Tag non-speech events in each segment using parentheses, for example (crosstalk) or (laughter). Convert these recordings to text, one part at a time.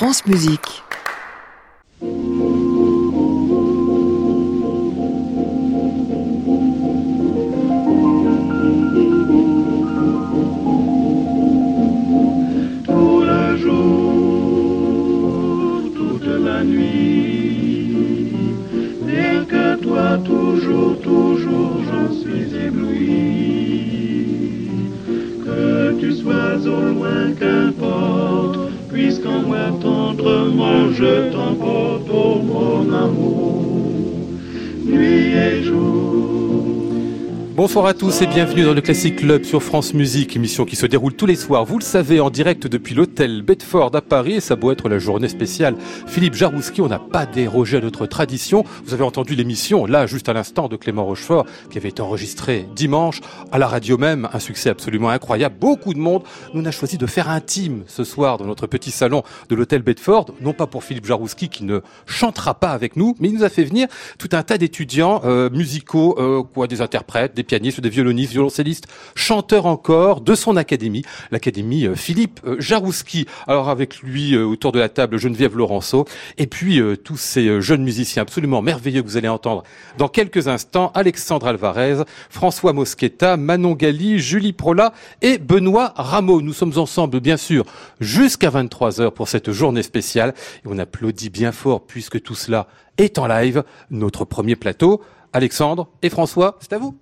France Musique. Tendrement je t'emporte, Bonsoir à tous et bienvenue dans le Classic Club sur France Musique, émission qui se déroule tous les soirs, vous le savez, en direct depuis l'hôtel Bedford à Paris, et ça doit être la journée spéciale. Philippe Jarouski, on n'a pas dérogé à notre tradition. Vous avez entendu l'émission, là, juste à l'instant, de Clément Rochefort, qui avait été enregistrée dimanche, à la radio même, un succès absolument incroyable, beaucoup de monde. Nous, a choisi de faire intime ce soir dans notre petit salon de l'hôtel Bedford, non pas pour Philippe Jarouski qui ne chantera pas avec nous, mais il nous a fait venir tout un tas d'étudiants euh, musicaux, euh, quoi, des interprètes, des pianistes, des violonistes, violoncellistes, chanteurs encore de son académie, l'académie euh, Philippe euh, Jarouski. Alors avec lui euh, autour de la table Geneviève Laurenceau et puis tous ces jeunes musiciens absolument merveilleux que vous allez entendre dans quelques instants, Alexandre Alvarez, François Mosqueta, Manon Gali, Julie Prola et Benoît Rameau. Nous sommes ensemble bien sûr jusqu'à 23h pour cette journée spéciale et on applaudit bien fort puisque tout cela est en live, notre premier plateau. Alexandre et François, c'est à vous.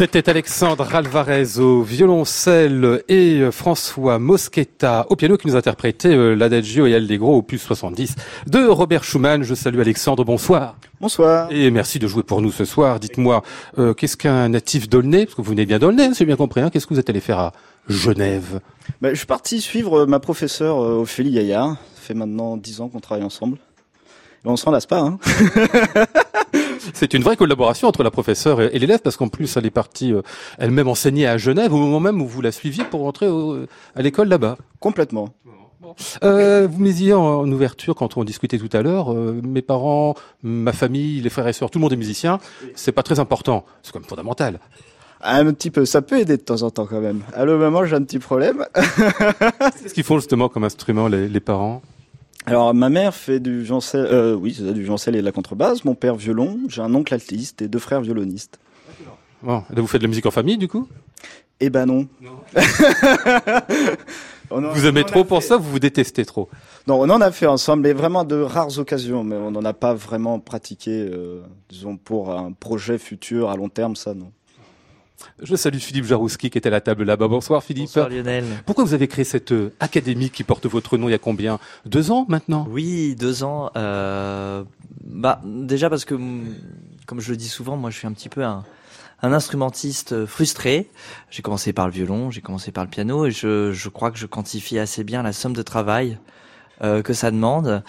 C'était Alexandre Alvarez au violoncelle et François Moschetta au piano qui nous interprétait euh, l'Adagio et Allegro opus 70 de Robert Schumann. Je salue Alexandre, bonsoir. Bonsoir. Et merci de jouer pour nous ce soir. Dites-moi, euh, qu'est-ce qu'un natif d'Aulnay? Parce que vous venez bien d'Aulnay, c'est bien compris. Hein. qu'est-ce que vous êtes allé faire à Genève? Bah, Je suis parti suivre ma professeure Ophélie Gaillard. Ça fait maintenant dix ans qu'on travaille ensemble. On s'en lasse pas. Hein (laughs) C'est une vraie collaboration entre la professeure et, l'élève parce qu'en plus elle est partie euh, elle-même enseigner à Genève au moment même où vous la suiviez pour rentrer à l'école là-bas. Complètement. Euh, vous me disiez en, ouverture quand on discutait tout à l'heure, euh, mes parents, ma famille, les frères et sœurs, tout le monde est musicien. C'est pas très important, c'est quand même fondamental. Un petit peu, ça peut aider de temps en temps quand même. Le moment, j'ai un petit problème. (laughs) Qu'est-ce qu'ils font justement comme instrument les parents? Alors ma mère fait du violoncelle, euh, oui, c'est du violoncelle et de la contrebasse. Mon père violon. J'ai un oncle altiste et deux frères violonistes. Bon, vous faites de la musique en famille du coup? Eh ben non. (laughs) vous aimez trop pour ça, vous vous détestez trop? Non, on en a fait ensemble, mais vraiment de rares occasions. Mais on n'en a pas vraiment pratiqué, euh, disons pour un projet futur à long terme, ça non. Je salue Philippe Jarouski qui était à la table là-bas. Bonsoir Philippe. Bonsoir Lionel. Pourquoi vous avez créé cette euh, académie qui porte votre nom il y a combien? Deux ans maintenant? Oui, deux ans. Euh, bah déjà parce que, comme je le dis souvent, moi je suis un petit peu un, instrumentiste frustré. J'ai commencé par le violon, j'ai commencé par le piano et je, crois que je quantifie assez bien la somme de travail euh, que ça demande.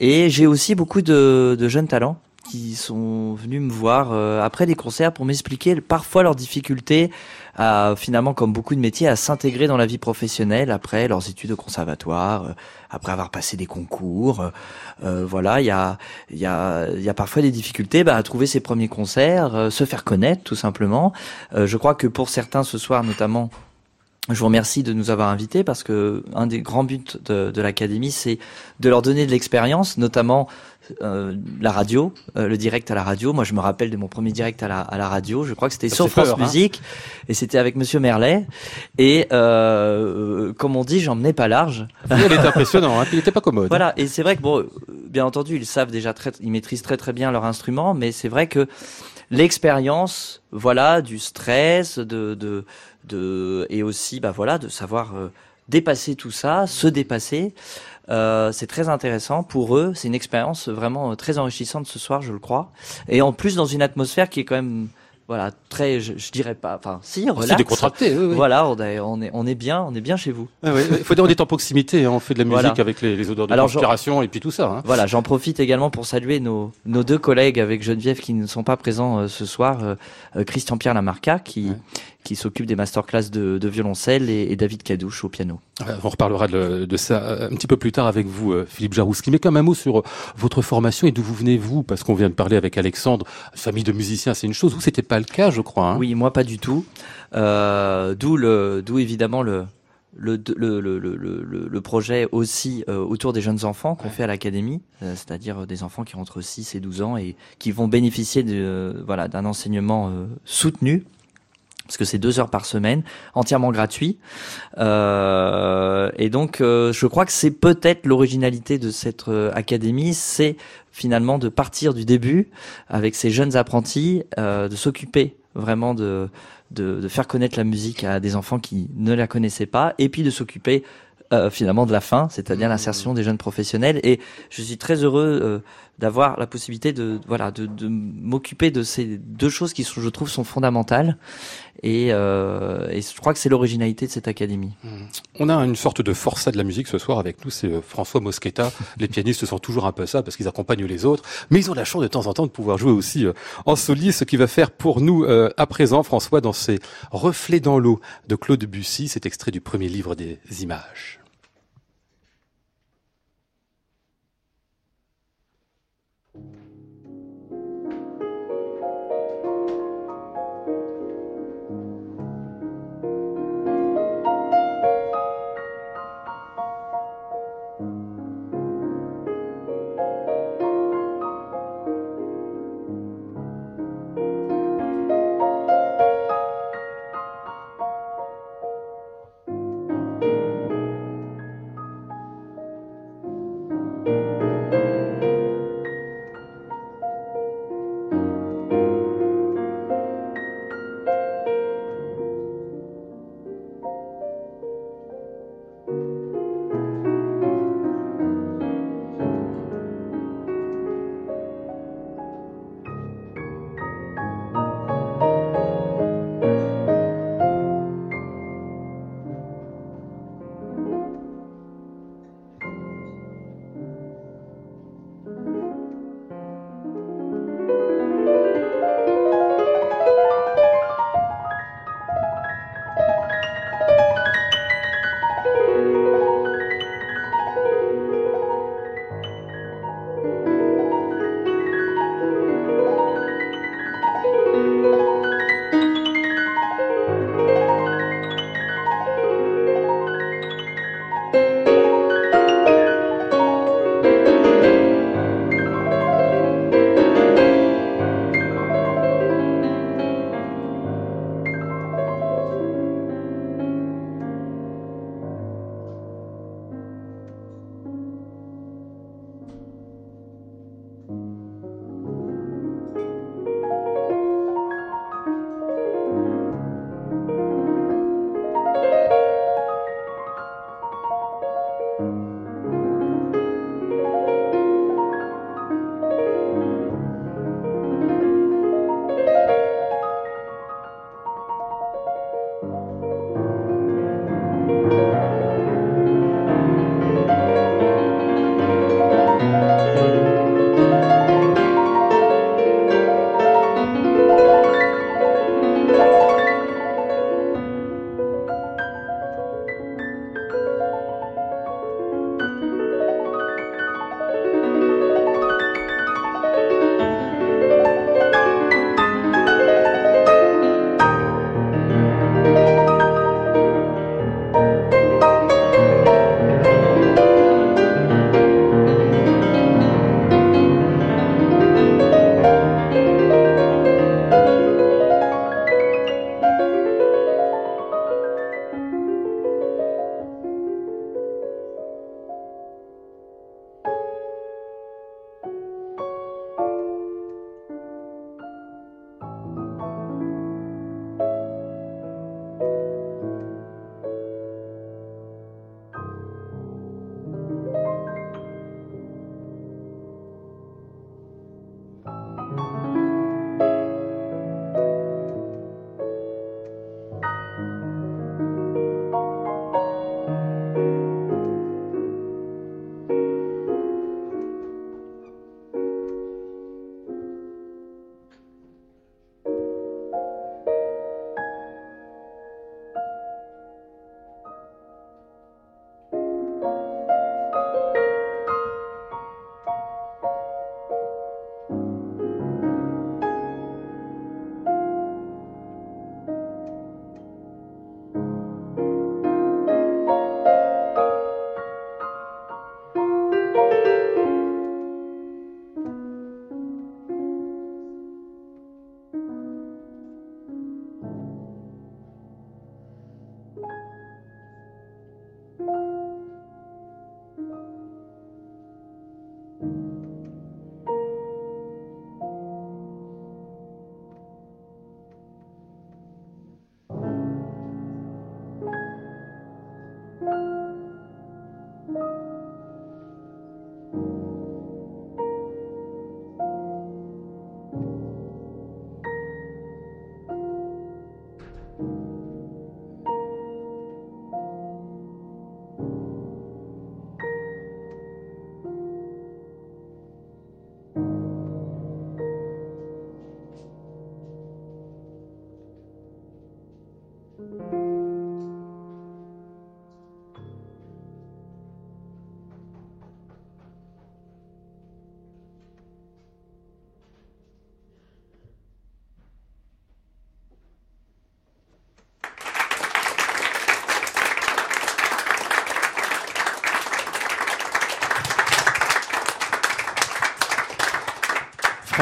Et j'ai aussi beaucoup de jeunes talents qui sont venus me voir euh, après les concerts pour m'expliquer parfois leurs difficultés à finalement comme beaucoup de métiers à s'intégrer dans la vie professionnelle après leurs études au conservatoire euh, après avoir passé des concours euh, voilà il y a il y a il y a parfois des difficultés bah, à trouver ses premiers concerts se faire connaître tout simplement. Je crois que pour certains ce soir notamment je vous remercie de nous avoir invités parce que un des grands buts de, de l'académie, c'est de leur donner de l'expérience, notamment euh, la radio, euh, le direct à la radio. Moi, je me rappelle de mon premier direct à la, à la radio. Je crois que c'était sur France hein. Musique et c'était avec Monsieur Merlet. Et euh, comme on dit, j'emmenais pas large. Il était impressionnant, hein, il était pas commode. Voilà. Et c'est vrai que bon, bien entendu, ils savent déjà très, ils maîtrisent très très bien leur instrument, mais c'est vrai que l'expérience, voilà, du stress, de, de, de, et aussi, bah voilà, de savoir euh, dépasser tout ça, se dépasser. Euh, c'est très intéressant pour eux. C'est une expérience vraiment euh, très enrichissante ce soir, je le crois. Et en plus dans une atmosphère qui est quand même voilà très je, dirais pas enfin si relax c'est décontracté oui, oui. voilà on est, on est on est bien on est bien chez vous ah il faut dire on est en proximité hein. on fait de la musique avec les, les, odeurs de transpiration et puis tout ça hein. voilà j'en profite également pour saluer nos nos deux collègues avec Geneviève qui ne sont pas présents euh, ce soir Christian Pierre Lamarca qui qui s'occupe des masterclass de, de violoncelle, et, David Cadouche au piano. On reparlera de, de, ça euh, un petit peu plus tard avec vous, euh, Philippe Jarouski. Mais comme un mot sur euh, votre formation et d'où vous venez vous, parce qu'on vient de parler avec Alexandre, famille de musiciens, c'est une chose. Vous, c'était pas le cas, je crois. Hein oui, moi pas du tout. Euh, d'où le, d'où évidemment le, le, le, le, le, le projet aussi autour des jeunes enfants qu'on fait à l'académie, c'est-à-dire des enfants qui ont entre 6 et 12 ans et qui vont bénéficier de, voilà, d'un enseignement soutenu parce que c'est deux heures par semaine, entièrement gratuit. Euh, et donc, euh, je crois que c'est peut-être l'originalité de cette euh, académie, c'est finalement de partir du début avec ces jeunes apprentis, de s'occuper vraiment de, de, de, faire connaître la musique à des enfants qui ne la connaissaient pas, et puis de s'occuper euh, finalement de la fin, c'est-à-dire mmh. l'insertion des jeunes professionnels. Et je suis très heureux euh, d'avoir la possibilité de voilà de, de m'occuper de ces deux choses qui sont, je trouve sont fondamentales. Et, euh, et je crois que c'est l'originalité de cette académie. Mmh. On a une sorte de forçat de la musique ce soir avec nous, c'est François Moschetta. (laughs) Les pianistes sont toujours un peu ça parce qu'ils accompagnent les autres, mais ils ont la chance de temps en temps de pouvoir jouer aussi en soliste, ce qui va faire pour nous à présent, François, dans ces Reflets dans l'eau de Claude Bussy, cet extrait du premier livre des images.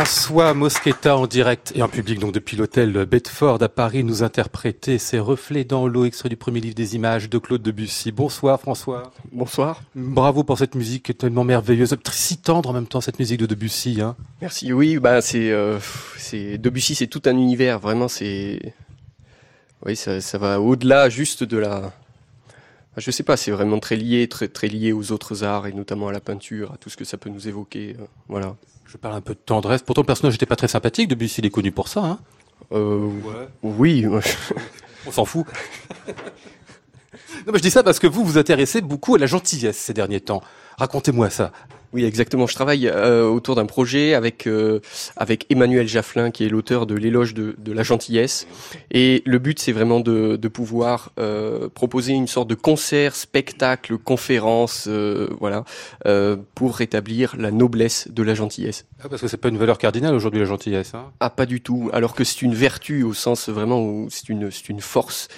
François Mosqueta en direct et en public donc depuis l'hôtel Bedford à Paris nous interprétait ses reflets dans l'eau extrait du premier livre des images de Claude Debussy. Bonsoir François. Bonsoir. Bravo pour cette musique tellement merveilleuse, si tendre en même temps cette musique de Debussy. Hein. Merci. Oui, bah c'est euh, c'est Debussy, c'est tout un univers. Vraiment, c'est oui, ça, ça va au-delà juste de la. Je sais pas, c'est vraiment très lié, très très lié aux autres arts et notamment à la peinture, à tout ce que ça peut nous évoquer. euh, voilà. Je parle un peu de tendresse. Pourtant le personnage n'était pas très sympathique. Debussy il est connu pour ça. Hein. Euh, Oui. moi, je- On s'en fout. non, mais je dis ça parce que vous vous intéressez beaucoup à la gentillesse ces derniers temps. Racontez-moi ça. Oui, exactement. Je travaille euh, autour d'un projet avec euh, avec Emmanuel Jafflin, qui est l'auteur de l'éloge de, de la gentillesse. Et le but, c'est vraiment de, de pouvoir euh, proposer une sorte de concert, spectacle, conférence, voilà, pour rétablir la noblesse de la gentillesse. Ah, parce que c'est pas une valeur cardinale aujourd'hui la gentillesse. Hein? Ah, pas du tout. Alors que c'est une vertu au sens vraiment où c'est une c'est une force.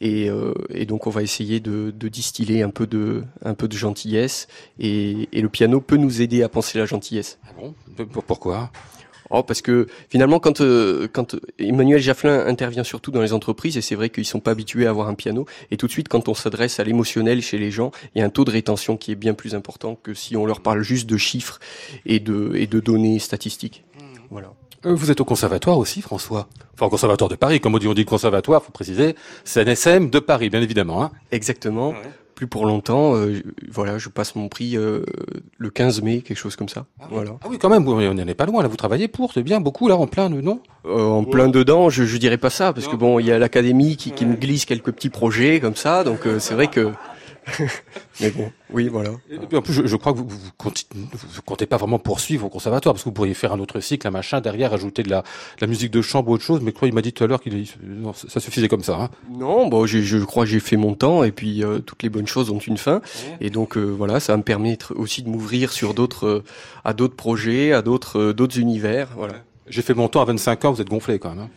Et, euh, et donc on va essayer de, de distiller un peu de un peu de gentillesse. Et, et le piano peut nous aider à penser la gentillesse. Ah bon? Pour- Pourquoi? Oh, parce que finalement, quand euh, quand Emmanuel Jafflin intervient surtout dans les entreprises, et c'est vrai qu'ils sont pas habitués à avoir un piano, et tout de suite, quand on s'adresse à l'émotionnel chez les gens, il y a un taux de rétention qui est bien plus important que si on leur parle juste de chiffres et de et de données statistiques. Voilà. Euh, Vous êtes au conservatoire aussi, François? Enfin, au conservatoire de Paris. Comme on dit, on dit conservatoire, faut préciser. C'est NSM de Paris, bien évidemment. Hein. Exactement. Plus pour longtemps, euh, je- voilà, je passe mon prix euh, le 15 mai, quelque chose comme ça. Voilà. Ah oui, quand même, vous- on n'en est pas loin. Là, vous travaillez pour, c'est bien, beaucoup là, en plein, non? Euh, en plein dedans, je, je dirais pas ça, parce que bon, il y a l'académie qui, qui me glisse quelques petits projets comme ça, donc euh, c'est vrai que. (laughs) Mais bon, oui, voilà. Et puis en plus, je, je crois que vous, vous, continuez- vous comptez pas vraiment poursuivre au conservatoire, parce que vous pourriez faire un autre cycle, un machin, derrière, ajouter de la, de la musique de chambre ou autre chose. Mais quoi, il m'a dit tout à l'heure qu'il ça suffisait comme ça. Hein. Non, bon, je crois que j'ai fait mon temps, et puis euh, toutes les bonnes choses ont une fin, et donc euh, voilà, ça va me permettre aussi de m'ouvrir sur d'autres, euh, à d'autres projets, à d'autres, d'autres univers, voilà. J'ai fait mon temps à 25 ans, vous êtes gonflé quand même. Hein.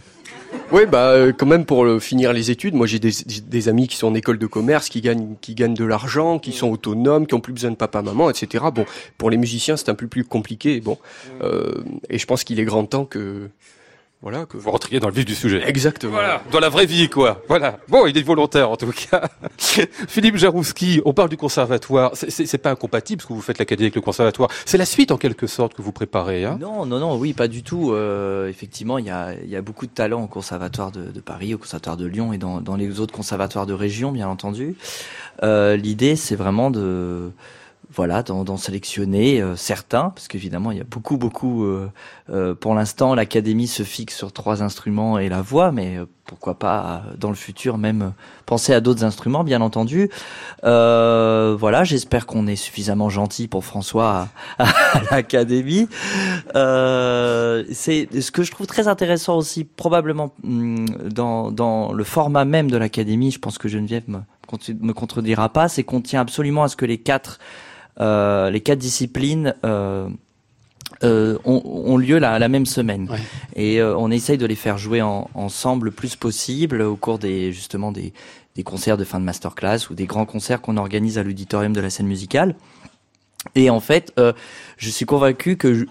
(laughs) Oui, bah euh, quand même pour euh, finir les études, moi j'ai des, amis qui sont en école de commerce, qui gagnent, qui gagnent de l'argent, qui sont autonomes, qui ont plus besoin de papa, maman, etc. Bon, pour les musiciens c'est un peu plus compliqué, bon, euh, et je pense qu'il est grand temps que, voilà, que Vous rentriez dans le vif du sujet. exactement. Voilà, dans la vraie vie, quoi. Voilà. Bon, il est volontaire, en tout cas. (laughs) Philippe Jarouski, on parle du conservatoire. C'est- pas incompatible, parce que vous faites l'académie avec le conservatoire. C'est la suite, en quelque sorte, que vous préparez, hein? Non, non, non, oui, pas du tout. Euh, effectivement, il y a, il y a beaucoup de talents au conservatoire de, de Paris, au conservatoire de Lyon et dans, dans les autres conservatoires de région, bien entendu. Euh, L'idée, c'est vraiment de voilà, d'en sélectionner euh, certains, parce qu'évidemment, il y a beaucoup, beaucoup. euh, euh, pour l'instant, l'académie se fixe sur trois instruments et la voix, mais euh, pourquoi pas euh, dans le futur même penser à d'autres instruments, bien entendu. Euh, voilà, j'espère qu'on est suffisamment gentil pour François à, à l'académie. C'est ce que je trouve très intéressant aussi, probablement hum, dans, dans le format même de l'académie. Je pense que Geneviève me, me contredira pas, c'est qu'on tient absolument à ce que les quatre euh, les quatre disciplines euh, euh, ont, ont lieu la, la même semaine. Ouais. Et euh, on essaye de les faire jouer en- ensemble le plus possible au cours des justement des, des concerts de fin de masterclass ou des grands concerts qu'on organise à l'auditorium de la scène musicale. Et en fait, euh, je suis convaincu que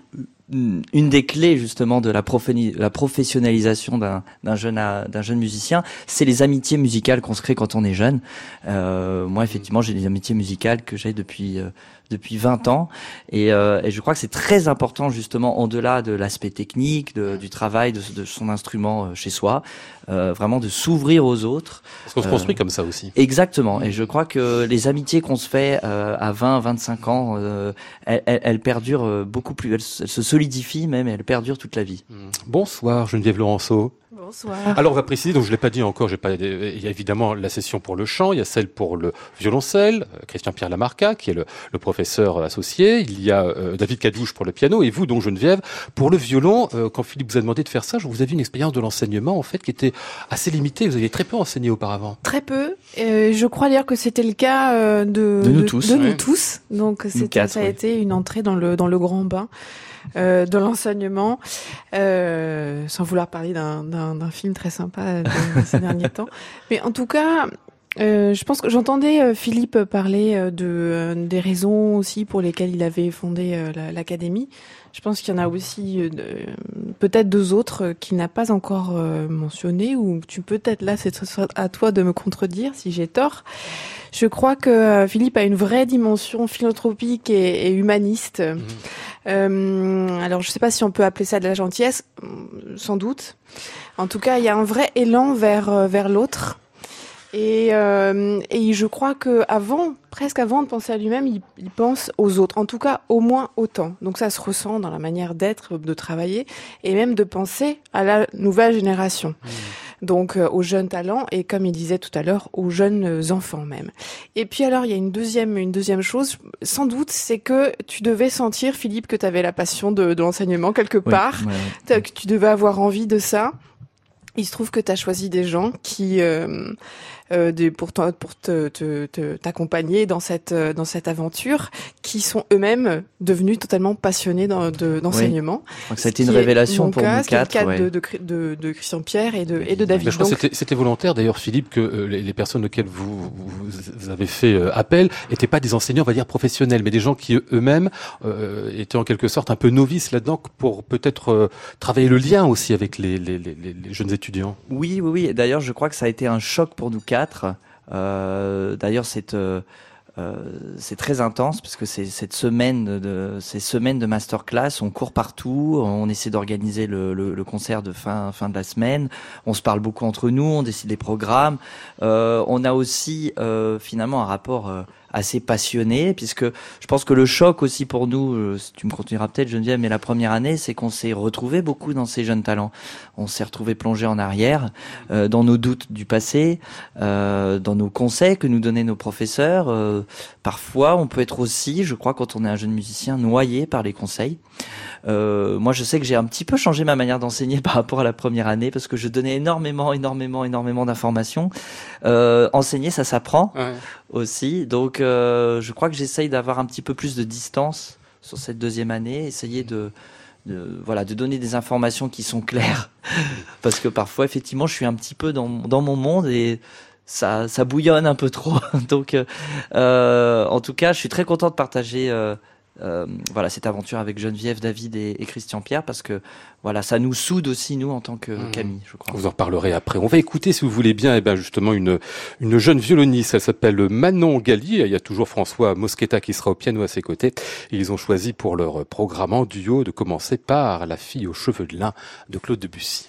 une des clés justement de la, professionnalisation d'un d'un jeune à- d'un jeune musicien, c'est les amitiés musicales qu'on se crée quand on est jeune. Euh, moi, effectivement, j'ai des amitiés musicales que j'ai depuis euh, depuis 20 ans, et, euh, et je crois que c'est très important justement, au-delà de l'aspect technique, de- du travail de, de son instrument euh, chez soi, euh, vraiment de s'ouvrir aux autres. Parce qu'on se construit comme ça aussi. Exactement. Et je crois que les amitiés qu'on se fait à 20, 25 ans, elles, perdurent beaucoup plus. Elles, se elles se solidifient même et elles perdurent toute la vie. Bonsoir, Geneviève Laurenceau. Bonsoir. Alors, on va préciser, donc je l'ai pas dit encore, j'ai pas, il y a évidemment la session pour le chant, il y a celle pour le violoncelle, euh, Christian-Pierre Lamarca, qui est le, le professeur associé, il y a euh, David Cadouche pour le piano, et vous, donc Geneviève, pour le violon, euh, quand Philippe vous a demandé de faire ça, je vous avez une expérience de l'enseignement, en fait, qui était assez limitée, vous aviez très peu enseigné auparavant. Très peu. Euh, je crois d'ailleurs que c'était le cas euh, de, De nous tous, de ouais. nous tous. Donc quatre, ça a été une entrée dans le dans le grand bain euh, de l'enseignement, euh, sans vouloir parler d'un film très sympa de ces derniers temps. (laughs) Mais en tout cas, Euh, je pense que j'entendais euh, Philippe parler euh, de des raisons aussi pour lesquelles il avait fondé la- l'académie. Je pense qu'il y en a aussi peut-être deux autres qu'il n'a pas encore mentionné ou tu peux peut-être là c'est à toi de me contredire si j'ai tort. Je crois que Philippe a une vraie dimension philanthropique et, et humaniste. Euh, alors je sais pas si on peut appeler ça de la gentillesse, sans doute. En tout cas, il y a un vrai élan vers vers l'autre. Et, euh, et je crois que avant, presque avant de penser à lui-même, il, il pense aux autres. En tout cas, au moins autant. Donc ça se ressent dans la manière d'être, de travailler, et même de penser à la nouvelle génération. Donc euh, aux jeunes talents et comme il disait tout à l'heure, aux jeunes enfants même. Et puis alors il y a une deuxième, une deuxième chose, sans doute, c'est que tu devais sentir, Philippe, que tu avais la passion de, de l'enseignement quelque part ouais, ouais. T'as- que tu devais avoir envie de ça. Il se trouve que tu as choisi des gens qui euh, des, pour pour te te- te- t'accompagner dans cette euh, dans cette aventure, qui sont eux-mêmes devenus totalement passionnés de- d'enseignement. Je crois que ça a été une révélation pour cas, nous quatre. cas ouais. de, de, de, de Christian Pierre et de, et de David. Mais je crois que Donc, c'était- volontaire d'ailleurs, Philippe, que euh, les, les personnes auxquelles vous, vous avez fait euh, appel n'étaient pas des enseignants, on va dire professionnels, mais des gens qui eux-mêmes euh, étaient en quelque sorte un peu novices là-dedans pour peut-être euh, travailler le lien aussi avec les, les, les, les- les jeunes étudiants. Oui, oui, D'ailleurs, je crois que ça a été un choc pour nous Euh, D'ailleurs, c'est euh, euh, c'est très intense parce que c'est cette semaine de, ces semaines de masterclass, on court partout, on essaie d'organiser le, concert de fin de la semaine. On se parle beaucoup entre nous, on décide les programmes. On a aussi finalement un rapport assez passionné puisque je pense que le choc aussi pour nous, euh, tu me continueras peut-être Geneviève, mais la première année, c'est qu'on s'est retrouvé beaucoup dans ces jeunes talents. On s'est retrouvé plongé en arrière euh, dans nos doutes du passé, euh, dans nos conseils que nous donnaient nos professeurs. Euh, parfois, on peut être aussi, je crois, quand on est un jeune musicien, noyé par les conseils. Moi, je sais que j'ai un petit peu changé ma manière d'enseigner (laughs) par rapport à la première année parce que je donnais énormément, énormément, énormément d'informations. Enseigner, ça s'apprend aussi. Donc, je crois que j'essaye d'avoir un petit peu plus de distance sur cette deuxième année, essayer de, voilà, de donner des informations qui sont claires, (laughs) parce que parfois, effectivement, je suis un petit peu dans, dans mon monde et ça, ça bouillonne un peu trop. (laughs) Donc, euh, euh, en tout cas, je suis très content de partager. euh, euh, voilà cette aventure avec Geneviève, David et, et Christian Pierre parce que voilà ça nous soude aussi nous en tant que Mhm. Camille je crois. Vous en reparlerez après. On va écouter, si vous voulez bien, eh ben justement une une jeune violoniste. Elle s'appelle Manon Galli. Il y a toujours François Moschetta qui sera au piano à ses côtés. Ils ont choisi pour leur programme en duo de commencer par La fille aux cheveux de lin de Claude Debussy.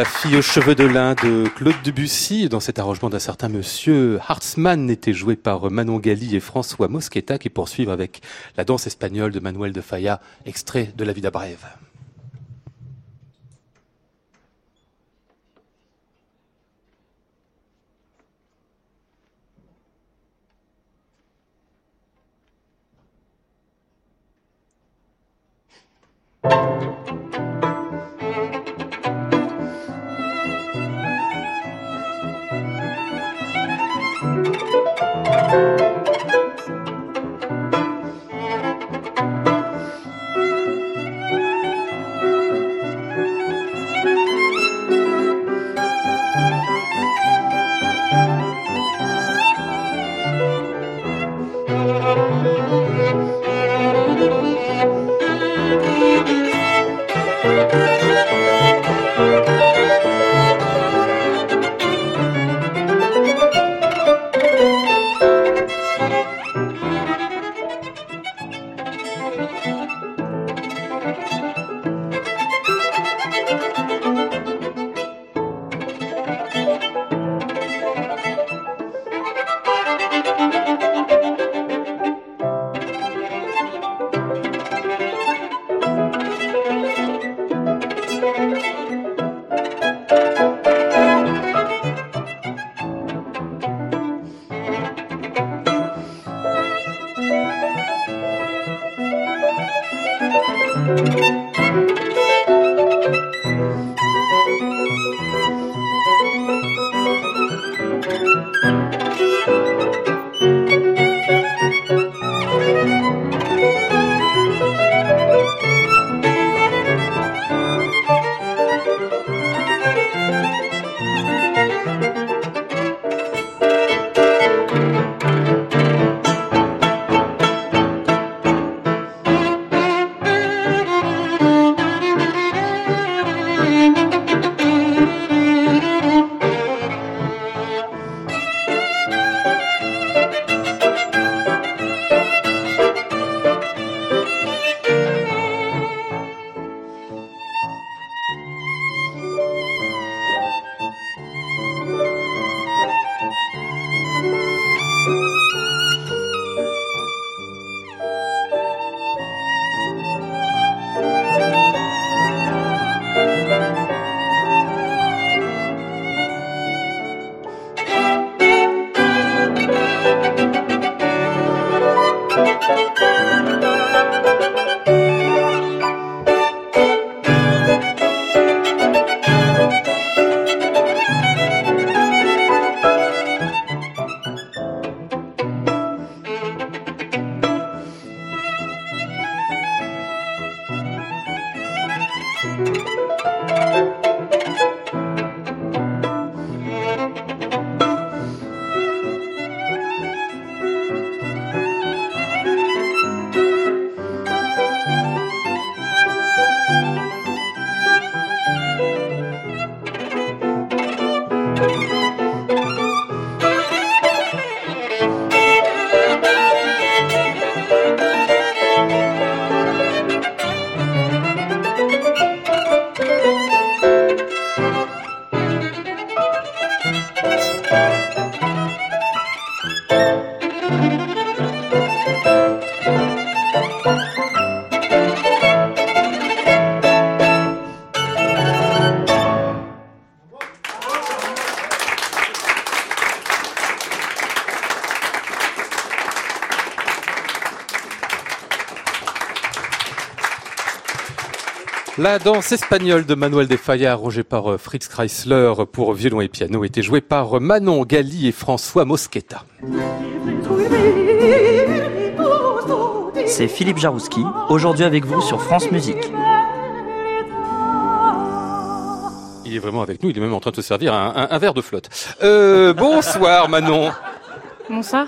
La fille aux cheveux de lin de Claude Debussy, dans cet arrangement d'un certain monsieur Hartzmann, était joué par Manon Gali et François Mosqueta, qui poursuivent avec la danse espagnole de Manuel de Falla, extrait de La Vida Brève. La danse espagnole de Manuel de Falla, arrangée par euh, Fritz Chrysler pour violon et piano, était jouée par euh, Manon Gali et François Mosqueta. C'est Philippe Jarouski, aujourd'hui avec vous sur France Musique. Il est vraiment avec nous, il est même en train de se servir un, un- un verre de flotte. Euh, bonsoir Manon. Bonsoir.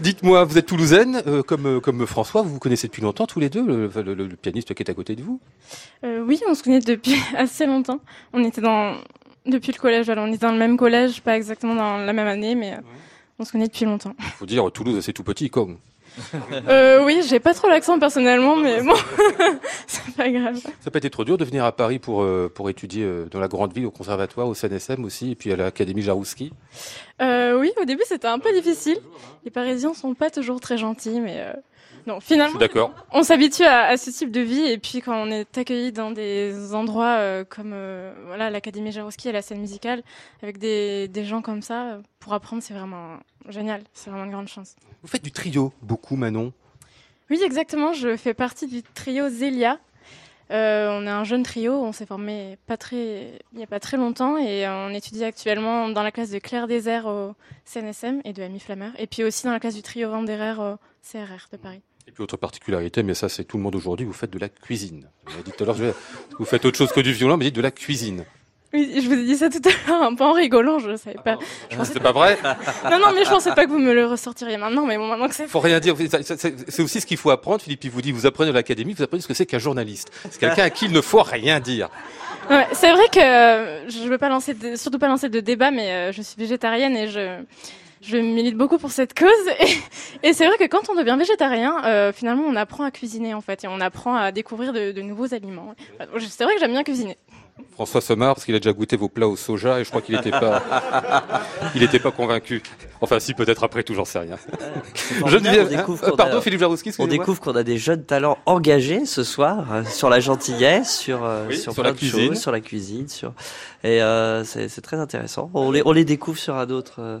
Dites-moi, vous êtes toulousaine, euh, comme, euh, comme François, vous vous connaissez depuis longtemps tous les deux, le, le- le- le pianiste qui est à côté de vous? Euh, oui, on se connaît depuis (laughs) assez longtemps. On était dans depuis le collège. Alors, on était dans le même collège, pas exactement dans la même année, mais on se connaît depuis longtemps. faut dire, Toulouse c'est tout petit, comme. Euh, oui, j'ai pas trop l'accent personnellement, mais bon, (laughs) c'est pas grave. Ça n'a pas été trop dur de venir à Paris pour, euh, pour étudier euh, dans la grande ville, au conservatoire, au CNSM aussi, et puis à l'Académie Jarouski. Oui, au début, c'était un peu difficile. Les Parisiens sont pas toujours très gentils, mais non, finalement, d'accord. on s'habitue à, à ce type de vie. Et puis, quand on est accueilli dans des endroits euh, comme euh, voilà l'Académie Jarouski et la scène musicale, avec des, des gens comme ça, pour apprendre, c'est vraiment génial. C'est vraiment une grande chance. Vous faites du trio, beaucoup Manon. Oui, exactement. Je fais partie du trio Zélia. Euh, on est un jeune trio. On s'est formé pas très, il n'y a pas très longtemps et on étudie actuellement dans la classe de Claire Désert au CNSM et de Amy Flammer. Et puis aussi dans la classe du trio Vanderer au CRR de Paris. Et puis autre particularité, mais ça c'est tout le monde aujourd'hui, vous faites de la cuisine. Vous m'avez dit tout à l'heure, vous faites autre chose que du violon, mais dites de la cuisine. Oui, je vous ai dit ça tout à l'heure, un peu en rigolant. Je savais pas. Je pensais... C'est pas vrai (laughs) Non, non, mais je pensais pas que vous me le ressortiriez maintenant. Mais bon, maintenant que c'est Faut rien dire. C'est- aussi ce qu'il faut apprendre. Philippe, il vous dit, vous apprenez à l'académie, vous apprenez ce que c'est qu'un journaliste. C'est quelqu'un à qui il ne faut rien dire. Ouais, c'est vrai que euh, je veux pas lancer, de, surtout pas lancer de débat, mais euh, je suis végétarienne et je, je milite beaucoup pour cette cause. (laughs) Et, c'est vrai que quand on devient végétarien, euh, finalement, on apprend à cuisiner en fait, et on apprend à découvrir de, de nouveaux aliments. C'est vrai que j'aime bien cuisiner. François se marre parce qu'il a déjà goûté vos plats au soja et je crois qu'il n'était pas, (laughs) il était pas convaincu. Enfin, si, peut-être après tout, j'en sais rien. Découvre euh, qu'on a- pardon, Philippe Jarouski, On découvre qu'on a des jeunes talents engagés ce soir euh, sur la gentillesse, sur euh, Oui, sur, la de cuisine. choses, sur la cuisine, sur et c'est très intéressant. On les on les découvre sur un autre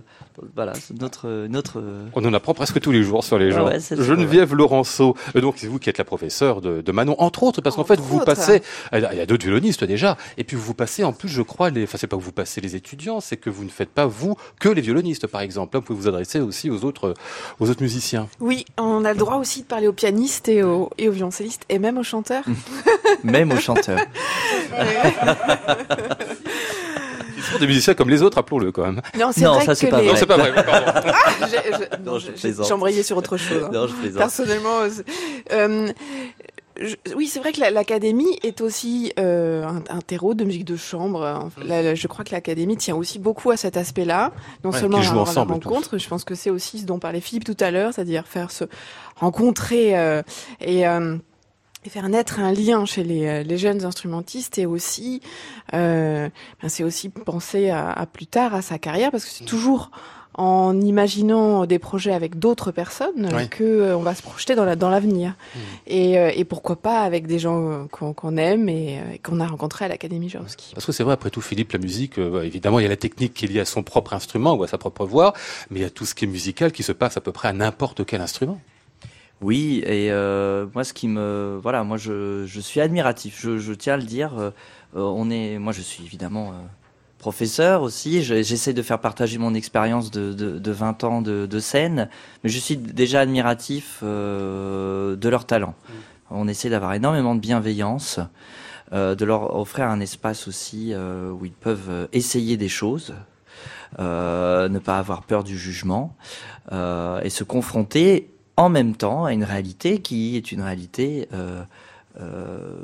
voilà notre notre On en apprend presque tous les jours sur les gens. ouais, Geneviève Laurenceau, euh, donc c'est vous qui êtes la professeure de, de Manon, entre autres, parce qu'en fait vous autres. passez, il y a d'autres violonistes déjà, et puis vous passez en plus, je crois, les, enfin c'est pas que vous passez les étudiants, c'est que vous ne faites pas vous que les violonistes, par exemple. Là, vous pouvez vous adresser aussi aux autres, aux autres musiciens. Oui, on a le droit aussi de parler aux pianistes et aux, et aux violoncellistes et même aux chanteurs. même aux chanteurs. (laughs) Ils sont des musiciens comme les autres, rappelons-le quand même. Non, c'est Non, vrai ça, c'est que pas les- Non, c'est pas vrai. pardon. (laughs) J'ai- je- Non, je plaisante. Sur autre chose. hein. non, je plaisante. Personnellement, c'est- euh, je- oui, c'est vrai que la- l'académie est aussi euh, un, un terreau de musique de chambre. Là, là, je crois que l'académie tient aussi beaucoup à cet aspect-là. Non Ouais, seulement la ensemble, tous. rencontre, je pense que c'est aussi ce dont parlait Philippe tout à l'heure, c'est-à-dire faire se rencontrer euh, et euh, et faire naître un lien chez les, les jeunes instrumentistes et aussi euh, ben, c'est aussi penser à, à plus tard à sa carrière parce que c'est toujours en imaginant des projets avec d'autres personnes Ouais. que euh, on va se projeter dans la dans l'avenir et, euh, et pourquoi pas avec des gens euh, qu'on aime et, euh, et qu'on a rencontrés à l'Académie Jarouski. Parce que c'est vrai, après tout, Philippe, la musique, euh, bah, évidemment, il y a la technique qui est liée à son propre instrument ou à sa propre voix, mais il y a tout ce qui est musical qui se passe à peu près à n'importe quel instrument. Oui, et euh, moi, ce qui me, voilà, moi, je, je suis admiratif. Je, je tiens à le dire. euh, on est, moi, je suis évidemment euh, professeur aussi. Je- J'essaie de faire partager mon expérience de, de, de 20 ans de, de scène, mais je suis déjà admiratif euh, de leur talent. On essaie d'avoir énormément de bienveillance, euh, de leur offrir un espace aussi euh, où ils peuvent essayer des choses. ne pas avoir peur du jugement et se confronter en même temps à une réalité qui est une réalité euh,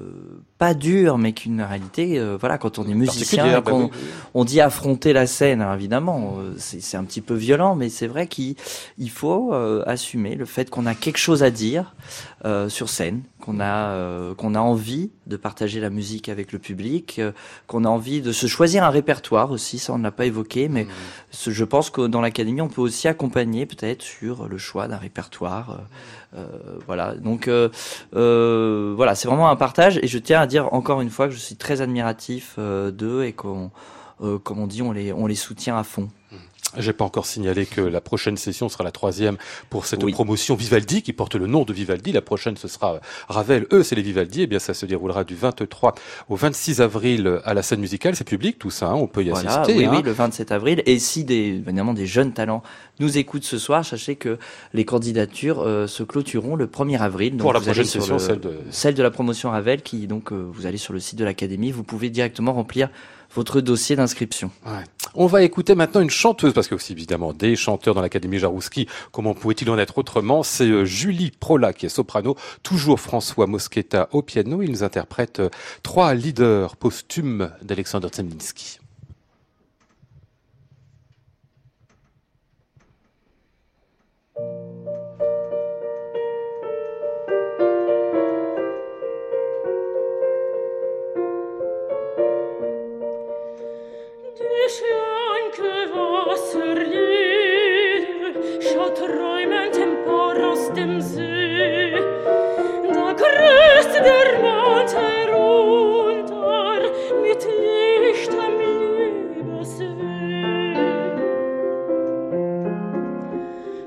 pas dure, mais qu'une réalité, euh, voilà, quand on est musicien, oui. on dit affronter la scène, alors évidemment, euh, c'est c'est un petit peu violent, mais c'est vrai qu'il il faut euh, assumer le fait qu'on a quelque chose à dire euh, sur scène, qu'on a euh, qu'on a envie de partager la musique avec le public, euh, qu'on a envie de se choisir un répertoire aussi, ça on ne l'a pas évoqué, mais ce- je pense que dans l'académie on peut aussi accompagner peut-être sur le choix d'un répertoire. euh, euh, voilà, donc euh, euh, voilà, c'est vraiment un partage et je tiens à dire encore une fois que je suis très admiratif euh, d'eux et qu'on, euh, comme on dit, on les on les soutient à fond. J'ai pas encore signalé que la prochaine session sera la troisième pour cette Oui. promotion Vivaldi qui porte le nom de Vivaldi. La prochaine ce sera Ravel. Eux c'est les Vivaldi. Eh bien ça se déroulera du 23 au 26 avril à la scène musicale. C'est public tout ça. hein, on peut y Voilà, assister. oui, hein. oui, le 27 avril. Et si des, évidemment des jeunes talents nous écoutent ce soir, sachez que les candidatures euh, se clôtureront le 1er avril. Donc Pour la prochaine session, le- celle de celle de la promotion Ravel, qui donc euh, vous allez sur le site de l'académie, vous pouvez directement remplir votre dossier d'inscription. On va écouter maintenant une chanteuse, parce a aussi évidemment des chanteurs dans l'Académie Jarouski. Comment pouvait-il en être autrement? C'est euh, Julie Prola qui est soprano, toujours François Moschetta au piano. Il nous interprète euh, trois leaders posthumes d'Alexander Zemlinsky. Träumend empor aus dem See. Da grüßt der Mond herunter mit Licht am Liebesweh.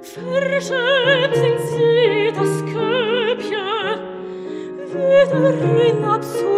Verschämt sind sie das Köpfchen wieder hinab zu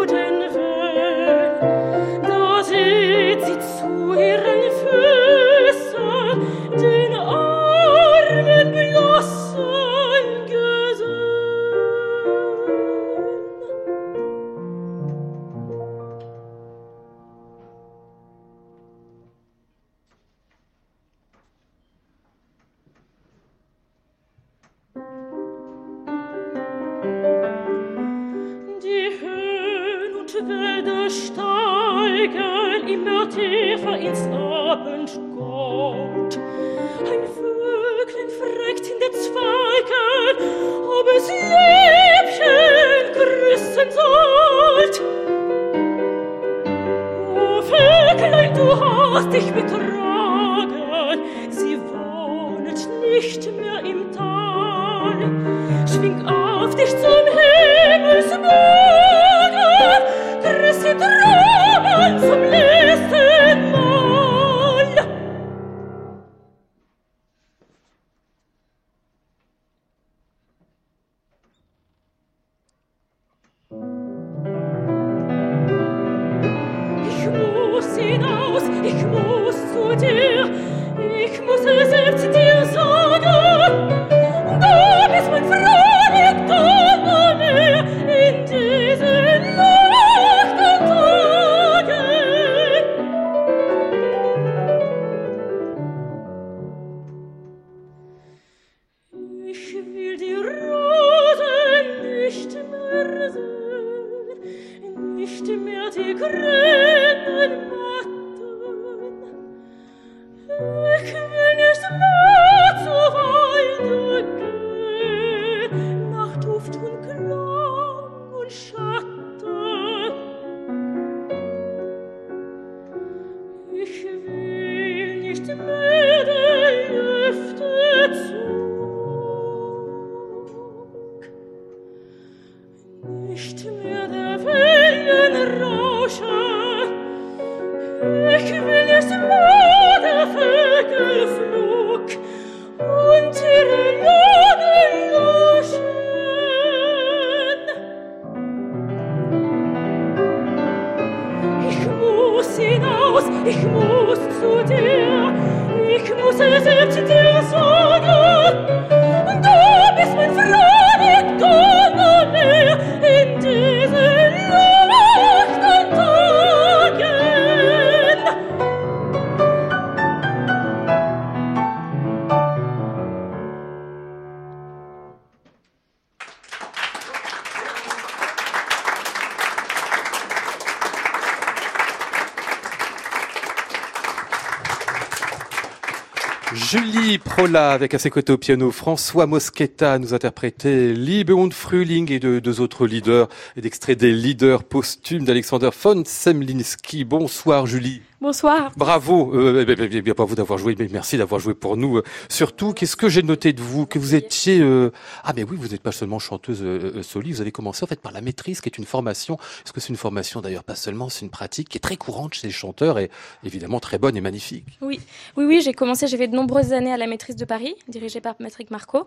Prola avec à ses côtés au piano François Moschetta nous interprétait Liebe und Frühling et de deux autres leaders et d'extraits des leaders posthumes d'Alexander von Semlinski. Bonsoir Julie. Bonsoir. Bravo, euh, eh bien, bien, bien, bravo d'avoir joué, mais merci d'avoir joué pour nous. Euh, surtout, qu'est-ce que j'ai noté de vous? Que vous étiez... euh, Ah mais oui, vous n'êtes pas seulement chanteuse euh, soliste, vous avez commencé en fait par la maîtrise, qui est une formation. Est-ce que c'est une formation d'ailleurs Pas seulement, c'est une pratique qui est très courante chez les chanteurs et évidemment très bonne et magnifique? Oui, oui, oui, j'ai commencé, j'ai fait de nombreuses années à la maîtrise de Paris, dirigée par Patrick Marco.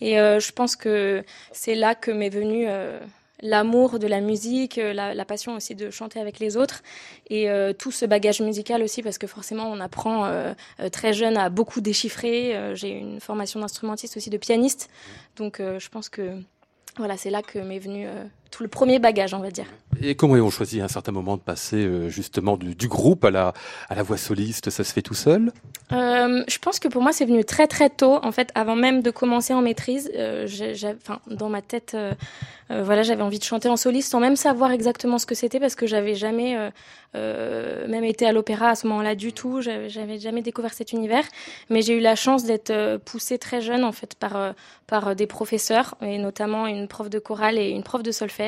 Et je pense que c'est là que m'est venu euh, l'amour de la musique, euh, la, la passion aussi de chanter avec les autres et euh, tout ce bagage musical aussi parce que forcément on apprend euh, très jeune à beaucoup déchiffrer. J'ai une formation d'instrumentiste aussi de pianiste, donc euh, je pense que voilà, c'est là que m'est venu euh, tout le premier bagage, on va dire. Et comment on choisit à un certain moment de passer euh, justement du, du groupe à la, à la voix soliste? Ça se fait tout seul? Euh, je pense que pour moi, c'est venu très très tôt. En fait, avant même de commencer en maîtrise, euh, enfin, dans ma tête, euh, voilà, j'avais envie de chanter en soliste sans même savoir exactement ce que c'était parce que j'avais jamais même été à l'opéra à ce moment-là du tout. J'avais jamais découvert cet univers, mais j'ai eu la chance d'être poussée très jeune en fait par par des professeurs et notamment une prof de chorale et une prof de solfège.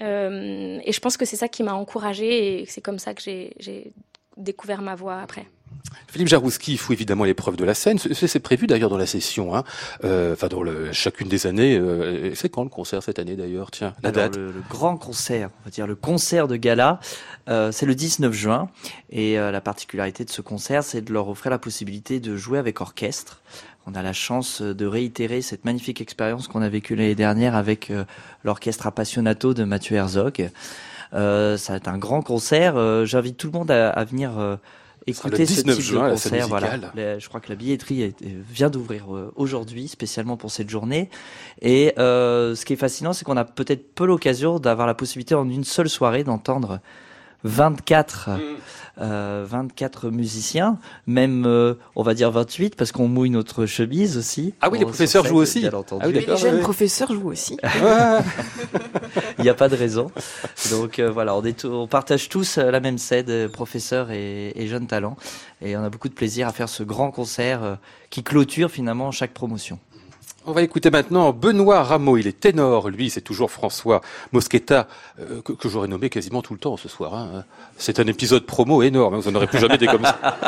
Euh, et je pense que c'est ça qui m'a encouragée et c'est comme ça que j'ai découvert ma voix après. Philippe Jarouski, il faut évidemment l'épreuve de la scène. C'est prévu d'ailleurs dans la session, hein. Euh, enfin dans le, chacune des années. euh, c'est quand le concert cette année d'ailleurs? Tiens, la Alors, date. le, le grand concert, on va dire le concert de gala, euh, c'est le 19 juin. Et euh, la particularité de ce concert, c'est de leur offrir la possibilité de jouer avec orchestre. On a la chance de réitérer cette magnifique expérience qu'on a vécue l'année dernière avec euh, l'orchestre Appassionato de Mathieu Herzog. Euh, ça va être un grand concert. Euh, J'invite tout le monde à, à venir euh, écouter le ce 19 type juin de concert. Voilà. je crois que la billetterie est- vient d'ouvrir aujourd'hui, spécialement pour cette journée. Et ce qui est fascinant, c'est qu'on a peut-être peu l'occasion d'avoir la possibilité en une seule soirée d'entendre 24, euh, 24 musiciens, même euh, on va dire 28 parce qu'on mouille notre chemise aussi. Ah oui, les Bon, professeurs jouent aussi. bien entendu. Ah oui, les jeunes ouais. professeurs jouent aussi. (laughs) Il n'y a pas de raison. Donc euh, voilà, on, est tout- on partage tous euh, la même scène, euh, professeurs et, et jeunes talents. Et on a beaucoup de plaisir à faire ce grand concert euh, qui clôture finalement chaque promotion. On va écouter maintenant Benoît Rameau. Il est ténor. Lui, c'est toujours François Mosqueta, euh, que, que j'aurais nommé quasiment tout le temps ce soir. hein. C'est un épisode promo énorme. hein. Vous n'en aurez plus jamais des comme ça. (laughs)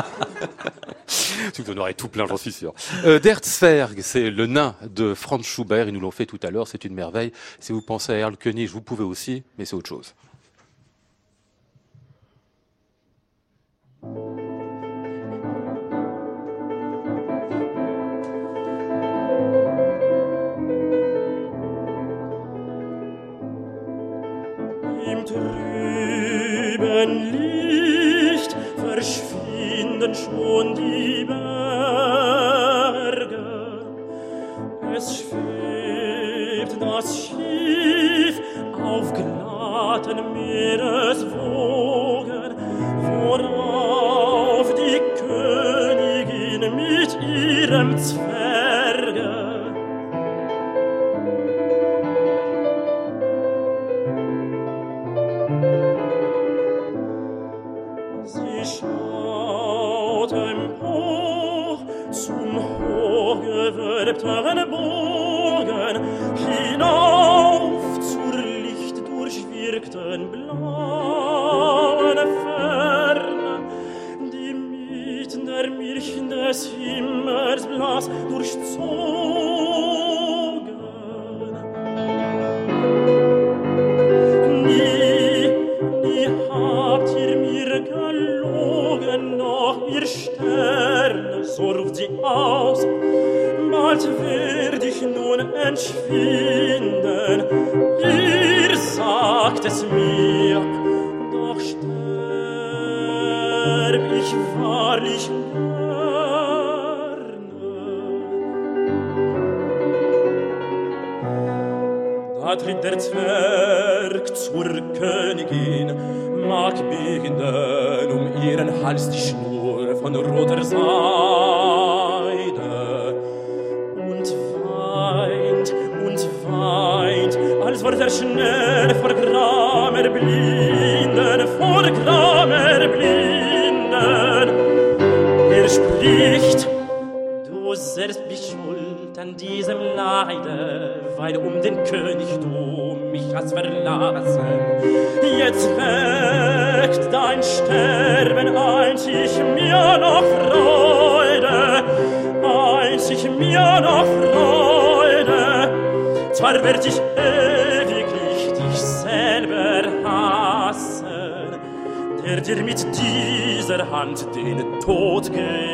Vous en aurez tout plein, j'en suis sûr. Euh, Derzberg, c'est le nain de Franz Schubert. Ils nous l'ont fait tout à l'heure. C'est une merveille. Si vous pensez à Erl König, vous pouvez aussi, mais c'est autre chose. Trüben Licht verschwinden schon die Berge. Es schwebt das Schiff auf glatten Meereswogen, worauf die Königin mit ihrem Zwerge tritt der Zwerg zur Königin, mag binden um ihren Hals die Schnur von roter Seide werd ich ewiglich dich selber hassen, der dir mit dieser Hand den Tod gegeben.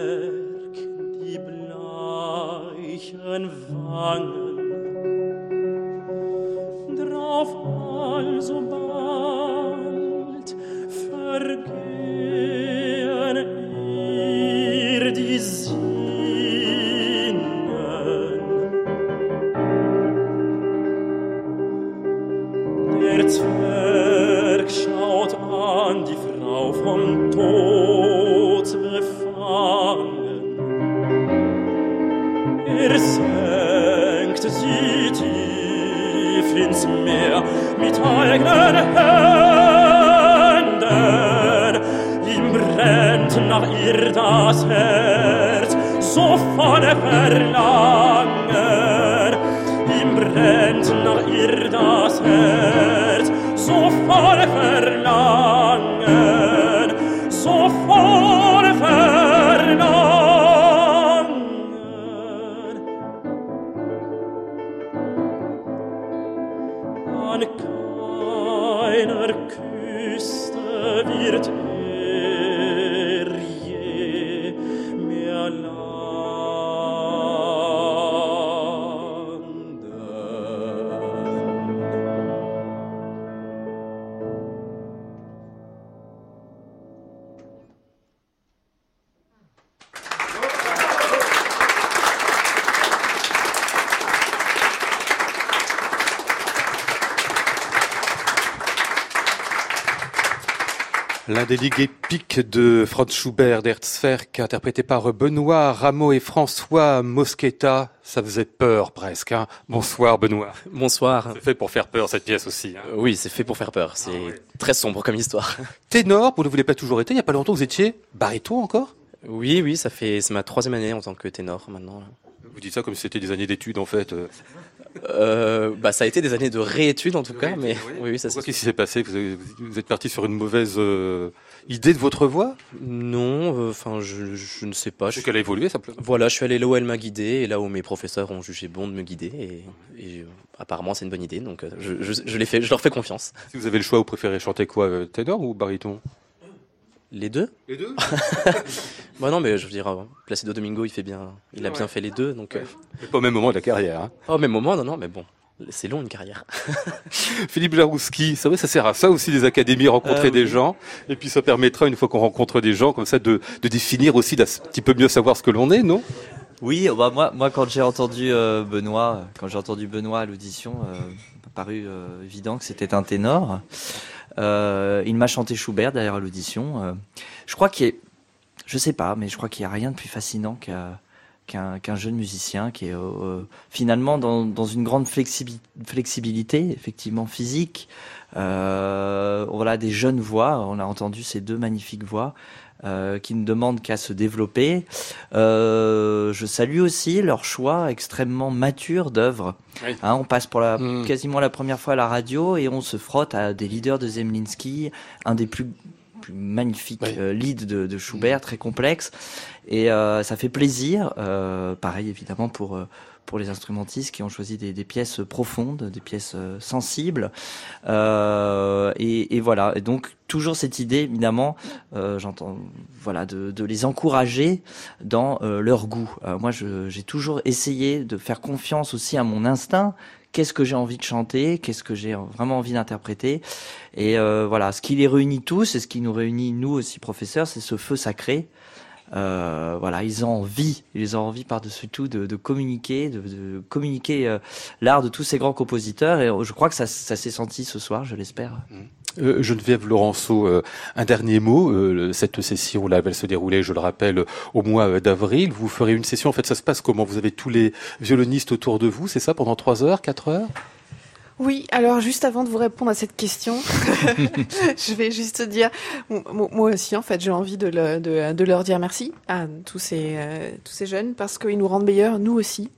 Berg die bleichen Wangen. Drauf alsobald vergeht mit eignen Händen. Ihm brennt nach ihr das Herz, so voller Verlangen. Ihm brennt nach ihr das Herz, Ligues épiques de Franz Schubert d'Herzberg, interprété par Benoît Rameau et François Mosqueta. Ça faisait peur presque. Hein. Bonsoir Benoît. Bonsoir. C'est fait pour faire peur cette pièce aussi. Hein. Euh, Oui, c'est fait pour faire peur. C'est très sombre comme histoire. Ténor, vous ne voulez pas toujours été. Il n'y a pas longtemps vous étiez baryton encore? Oui, oui, ça fait c'est ma troisième année en tant que ténor maintenant. Vous dites ça comme si c'était des années d'études en fait. Euh. Bah, ça a été des années de réétudes en tout cas, mais (laughs) oui, oui, ça c'est. Qu'est-ce qui s'est passé? Vous, avez- vous êtes parti sur une mauvaise euh, idée de votre voix? Non, euh, enfin, je, je ne sais pas. C'est Je- qu'elle a évolué simplement. Voilà, je suis allé là où elle m'a guidé et là où mes professeurs ont jugé bon de me guider et, et, apparemment c'est une bonne idée, donc je, je, je l'ai fait, je leur fais confiance. Si vous avez le choix, vous préférez chanter quoi Ténor ou baryton Les deux Les deux (laughs) Bah non, mais je veux dire, euh, Placido Domingo, il fait bien, il a bien fait les deux, donc. euh, Pas au même moment de la carrière. Hein. Pas au même moment, non, non, mais bon, c'est long une carrière. (laughs) Philippe Jarouski, c'est vrai, ça sert à ça aussi des académies, rencontrer Euh, des oui. gens. Et puis ça permettra, une fois qu'on rencontre des gens comme ça, de, de définir aussi, d'un petit peu mieux savoir ce que l'on est, non? Oui, bah moi, moi quand j'ai entendu euh, Benoît, quand j'ai entendu Benoît à l'audition, euh, il m'a paru euh, évident que c'était un ténor. Euh, il m'a chanté Schubert à l'audition. Euh, je crois qu'il est, je sais pas, mais je crois qu'il y a rien de plus fascinant qu'un jeune musicien qui est euh, finalement dans, une grande flexibi- flexibilité, effectivement physique. Euh, voilà des jeunes voix. On a entendu ces deux magnifiques voix. Euh, qui ne demandent qu'à se développer. Euh, je salue aussi leur choix extrêmement mature d'œuvres. Oui. Hein, on passe pour la, Mm. quasiment la première fois à la radio et on se frotte à des leaders de Zemlinsky, un des plus, plus magnifiques Oui. euh, leads de, de Schubert, très complexe. Et euh, ça fait plaisir. Euh, pareil évidemment pour pour les instrumentistes qui ont choisi des, des pièces profondes, des pièces euh, sensibles. Euh, et, et voilà. Et donc toujours cette idée, évidemment, euh, j'entends, voilà, de, de les encourager dans euh, leur goût. Euh, moi, j'ai toujours essayé de faire confiance aussi à mon instinct. Qu'est-ce que j'ai envie de chanter? Qu'est-ce que j'ai vraiment envie d'interpréter? Et euh, voilà, ce qui les réunit tous, et ce qui nous réunit nous aussi professeurs, c'est ce feu sacré. Euh, voilà, ils ont envie, ils ont envie par-dessus tout de, communiquer, de, communiquer euh, l'art de tous ces grands compositeurs. Et euh, je crois que ça, s'est senti ce soir, je l'espère. Geneviève Laurenceau, un dernier mot. Cette session, là, elle se déroulait, je le rappelle, au mois d'avril. Vous ferez une session. En fait, ça se passe comment? Vous avez tous les violonistes autour de vous, c'est ça, pendant trois heures, quatre heures? Oui, alors juste avant de vous répondre à cette question, (laughs) (laughs) je vais juste dire, mo- mo- moi aussi en fait, j'ai envie de, le- de, de leur dire merci à tous ces, euh, tous ces jeunes parce qu'ils nous rendent meilleurs, nous aussi,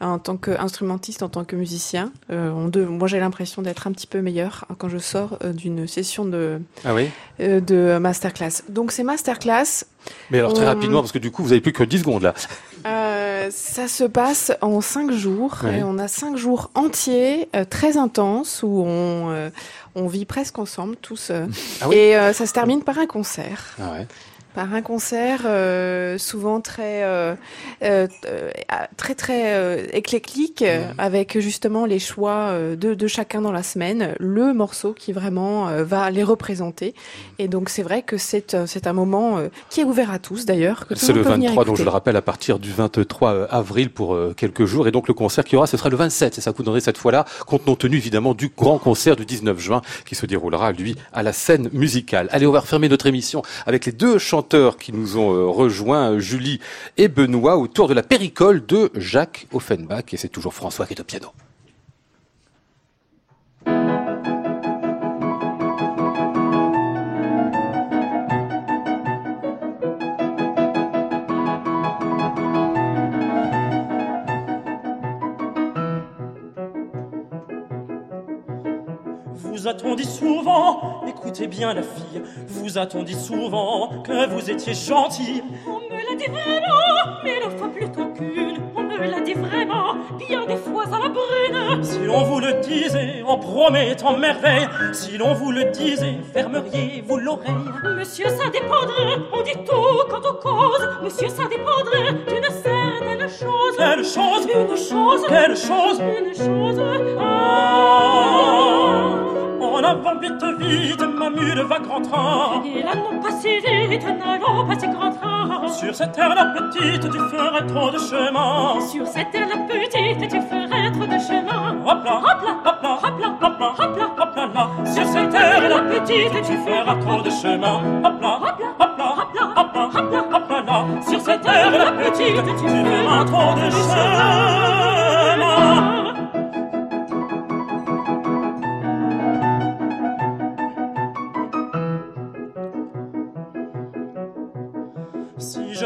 en tant qu'instrumentiste, en tant que musicien. Euh, on de, moi j'ai l'impression d'être un petit peu meilleur quand je sors euh, d'une session de, Ah oui? euh, de masterclass. Donc ces masterclass, Mais alors très on- rapidement, parce que du coup, vous avez plus que 10 secondes là. Euh, ça se passe en cinq jours. Ouais. Et on a cinq jours entiers, euh, très intenses, où on, euh, on vit presque ensemble tous. euh, Ah oui et euh, ça se termine par un concert. Ah ouais. Par un concert euh, souvent très euh, euh, euh, très très éclectique euh, avec justement les choix de, de chacun dans la semaine, le morceau qui vraiment va les représenter. Et donc c'est vrai que c'est c'est un moment qui est ouvert à tous d'ailleurs. que C'est le peut venir 23, donc je le rappelle, à partir du 23 avril pour quelques jours. Et donc le concert qui y aura, ce sera le 27. Et ça vous donnerait cette fois-là, compte tenu évidemment du grand concert du 19 juin qui se déroulera, lui, à la scène musicale. Allez, on va refermer notre émission avec les deux chanteurs qui nous ont euh, rejoints, euh, Julie et Benoît, autour de la péricole de Jacques Offenbach. Et c'est toujours François qui est au piano. Vous a-t-on dit souvent, écoutez bien la fille, vous a-t-on dit souvent que vous étiez gentil On me l'a dit vraiment, mais la fois plutôt qu'une. On me l'a dit vraiment, bien des fois à la brune. Si l'on vous le disait en promettant merveille, si l'on vous le disait, fermeriez-vous l'oreille Monsieur, ça dépendrait, on dit tout quant aux causes. Monsieur, ça dépendrait d'une certaine chose. Quelle chose? Une chose. Quelle chose? Une chose. Ah En avant, vite, vite, ma mule va grand train. Et là, non pas si vite, n'allons pas si grand train. Sur cette terre la petite, tu ferais trop de chemin. Sur cette terre la petite, tu ferais trop de chemin. Hop là, Hop là, hop là, hop là, hop là, hop là. hop là, là. Sur cette terre la petite, tu feras trop de chemin. Hop là, Hop là, hop là, hop là, hop là, hop là. hop là, là. Sur cette terre la petite, tu feras trop de chemin.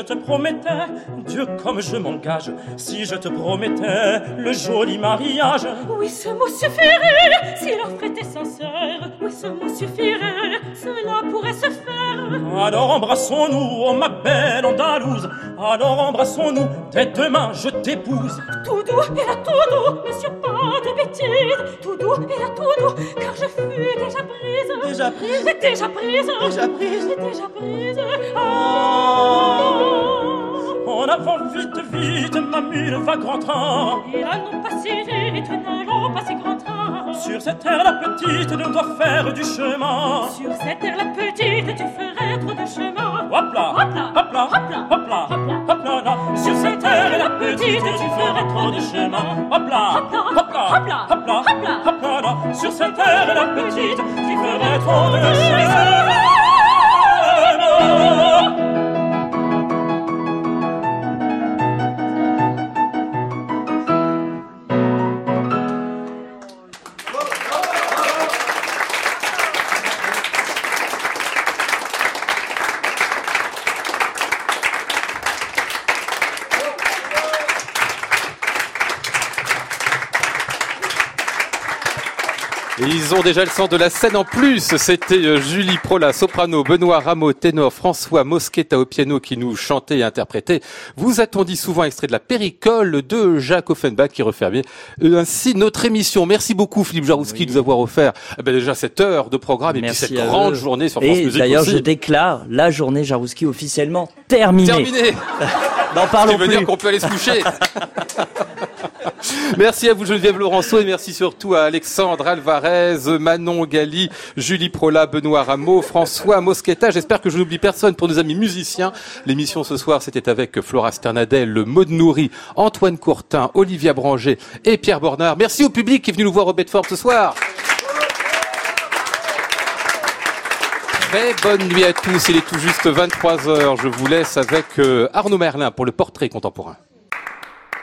Te promettais, Dieu comme je m'engage, si je te promettais le joli mariage, Oui, ce mot suffirait, si l'offre était sincère. Oui, ce mot suffirait, cela pourrait se faire. alors embrassons-nous, oh ma belle Andalouse, alors embrassons-nous, dès demain je t'épouse. Tout doux, et là tout doux, monsieur, pas de bêtises. Tout doux, et là tout doux, car je fus déjà prise. Déjà prise Déjà prise. Déjà prise Déjà prise. Ah. En avant, vite, vite, ma mule va grand train. Et là, non pas si vite, n'allons pas si grand train. Sur cette terre, la petite ne doit faire du chemin. Sur cette terre, la petite, tu ferais trop de chemin. Hop là, Hop là, hop là, hop là, hop là, hop là. hop là. Sur cette terre, la petite, tu ferais trop de chemin. Hop là, Hop là, hop là, hop là, hop là, hop là. hop là, là. Sur cette terre, la petite, tu ferais trop de chemin. Déjà le sens de la scène en plus. C'était euh, Julie Prola, soprano, Benoît Rameau, ténor, François Moschetta au piano qui nous chantait et interprétait. Vous a-t-on dit souvent extrait de la péricole de Jacques Offenbach qui refermait euh, ainsi notre émission. Merci beaucoup Philippe Jarouski de nous avoir offert eh ben, déjà cette heure de programme et puis cette grande eux. journée sur France Et Musique d'ailleurs, je déclare la journée Jarouski officiellement terminée. Terminé. (laughs) N'en parlons qui veut plus. dire qu'on peut aller se coucher. (laughs) (laughs) merci à vous Geneviève Laurenceau et merci surtout à Alexandre Alvarez, Manon Gali, Julie Prola, Benoît Rameau, François Moschetta. J'espère que je n'oublie personne pour nos amis musiciens. L'émission ce soir, c'était avec Flora Sternadel, Maud Nourri, Antoine Courtin, Olivia Branger et Pierre Bornard. Merci au public qui est venu nous voir au Bedford ce soir. Très bonne nuit à tous. Il est tout juste 23h. Je vous laisse avec euh, Arnaud Merlin pour le portrait contemporain.